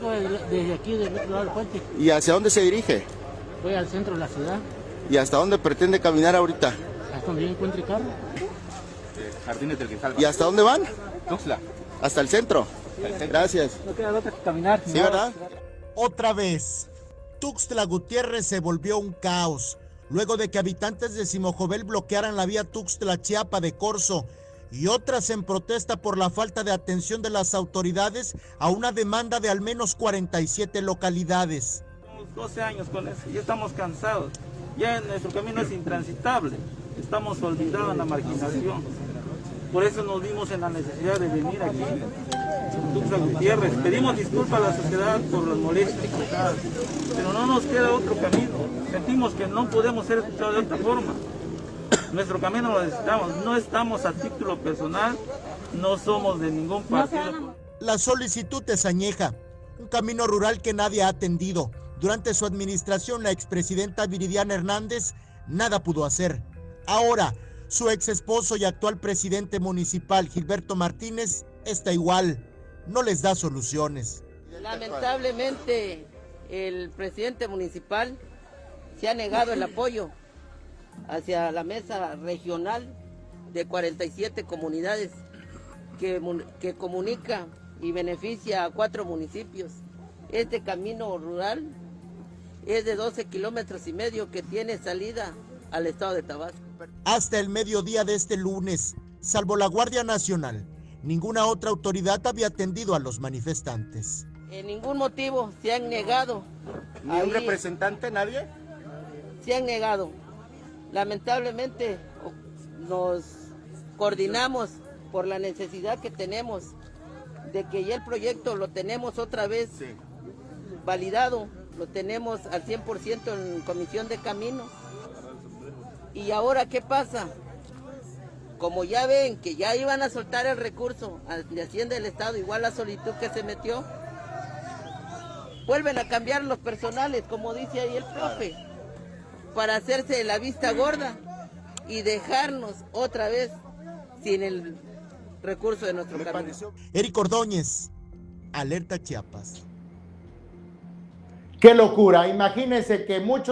Vengo desde aquí, del otro lado del puente. ¿Y hacia dónde se dirige? Voy al centro de la ciudad. ¿Y hasta dónde pretende caminar ahorita? Hasta donde yo encuentre carro. Jardines del Quetzal. ¿Y hasta dónde van? Tuxtla. Hasta el centro. Gracias. No queda otra que caminar. ¿Sí, verdad? Otra vez, Tuxtla Gutiérrez se volvió un caos, luego de que habitantes de Simojovel bloquearan la vía Tuxtla-Chiapa de Corzo y otras en protesta por la falta de atención de las autoridades a una demanda de al menos 47 localidades. 12 años con eso, ya estamos cansados, ya nuestro camino es intransitable, estamos olvidados en la marginación. Por eso nos vimos en la necesidad de venir aquí, Gutiérrez. Pedimos disculpas a la sociedad por las molestias, pero no nos queda otro camino. Sentimos que no podemos ser escuchados de otra forma. Nuestro camino lo necesitamos, no estamos a título personal, no somos de ningún partido. La solicitud es añeja, un camino rural que nadie ha atendido. Durante su administración, la expresidenta Viridiana Hernández nada pudo hacer. Ahora, su ex esposo y actual presidente municipal, Gilberto Martínez, está igual, no les da soluciones. Lamentablemente, el presidente municipal se ha negado el apoyo hacia la mesa regional de 47 comunidades que, que comunica y beneficia a cuatro municipios. Este camino rural es de 12 kilómetros y medio que tiene salida al estado de Tabasco. Hasta el mediodía de este lunes, salvo la Guardia Nacional, ninguna otra autoridad había atendido a los manifestantes. En ningún motivo se han negado. ¿Ni un representante, nadie? Se han negado. Lamentablemente nos coordinamos por la necesidad que tenemos de que ya el proyecto lo tenemos otra vez Sí. validado, lo tenemos al 100% en comisión de caminos. ¿Y ahora qué pasa? Como ya ven que ya iban a soltar el recurso de Hacienda del Estado, igual la solicitud que se metió, vuelven a cambiar los personales, como dice ahí el profe, para hacerse la vista gorda y dejarnos otra vez sin el recurso de nuestro camino. Eric Ordóñez, Alerta Chiapas. Qué locura. Imagínense que muchos